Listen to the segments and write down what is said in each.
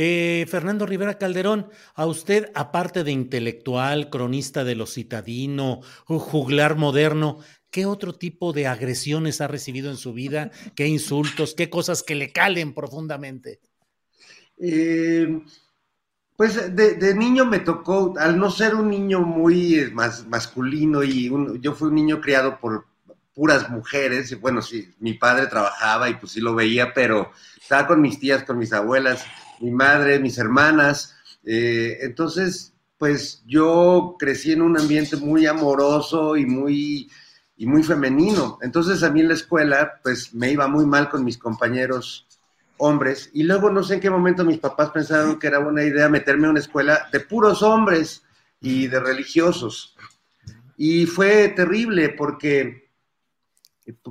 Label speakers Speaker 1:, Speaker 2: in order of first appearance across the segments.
Speaker 1: Eh, Fernando Rivera Calderón, a usted, aparte de intelectual, cronista de lo citadino, juglar moderno, ¿qué otro tipo de agresiones ha recibido en su vida? ¿Qué insultos? ¿Qué cosas que le calen profundamente?
Speaker 2: Eh, pues de, niño me tocó, al no ser un niño muy más, masculino y un, yo fui un niño criado por puras mujeres, bueno, sí, mi padre trabajaba y pues sí lo veía, pero estaba con mis tías, con mis abuelas, mi madre, mis hermanas. Eh, entonces, pues yo crecí en un ambiente muy amoroso y muy, y muy femenino. Entonces a mí en la escuela, pues me iba muy mal con mis compañeros hombres. Y luego no sé en qué momento mis papás pensaron que era buena idea meterme a una escuela de puros hombres y de religiosos. Y fue terrible porque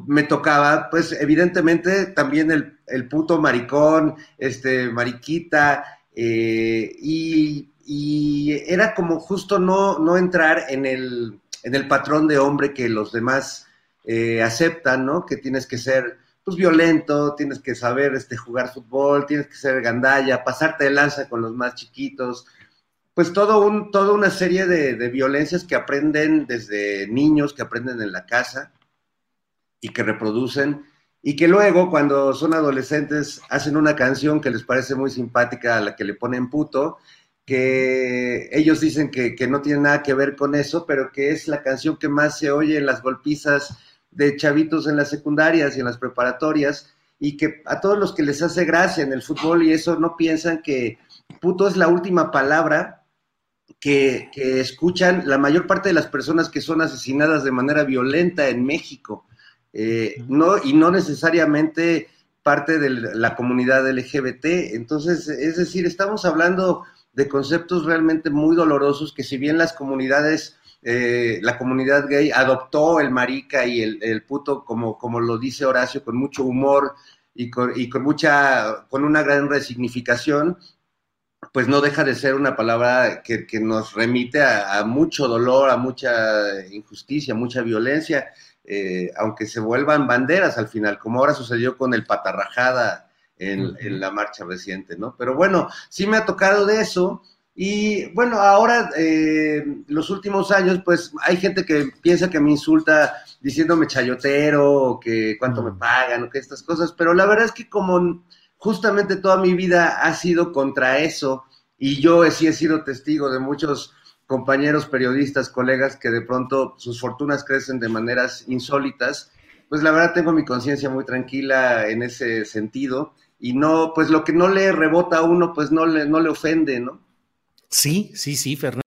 Speaker 2: me tocaba, pues evidentemente también el, el puto maricón, este, mariquita, eh, y, era como justo no, no entrar en el, en el patrón de hombre que los demás eh, aceptan, ¿no? Que tienes que ser, pues, violento, tienes que saber este, jugar fútbol, tienes que ser gandalla, pasarte de lanza con los más chiquitos, pues todo un, toda una serie de violencias que aprenden desde niños, que aprenden en la casa y que reproducen y que luego cuando son adolescentes hacen una canción que les parece muy simpática a la que le ponen puto, que ellos dicen que, que, no tiene nada que ver con eso, pero que es la canción que más se oye en las golpizas de chavitos en las secundarias y en las preparatorias y que a todos los que les hace gracia en el fútbol y eso no piensan que puto es la última palabra que, que escuchan la mayor parte de las personas que son asesinadas de manera violenta en México eh, no, y no necesariamente parte de la comunidad LGBT. Entonces, es decir, estamos hablando de conceptos realmente muy dolorosos que si bien las comunidades, eh, la comunidad gay adoptó el marica y el, el puto, como, como lo dice Horacio, con mucho humor y con, y con mucha, con una gran resignificación, pues no deja de ser una palabra que, que nos remite a, a, mucho dolor, a mucha injusticia, mucha violencia eh, aunque se vuelvan banderas al final, como ahora sucedió con el patarrajada en, uh -huh. en, la marcha reciente, ¿no? Pero bueno, sí me ha tocado de eso. Y bueno, ahora, eh, los últimos años, pues hay gente que piensa que me insulta diciéndome chayotero, o que cuánto uh -huh. me pagan, o que estas cosas, pero la verdad es que como justamente toda mi vida ha sido contra eso, y yo sí he sido testigo de muchos compañeros periodistas, colegas que de pronto sus fortunas crecen de maneras insólitas, pues la verdad tengo mi conciencia muy tranquila en ese sentido y no, pues lo que no le rebota a uno, pues no le, no le ofende, ¿no?
Speaker 1: Sí, sí, sí, Fernando.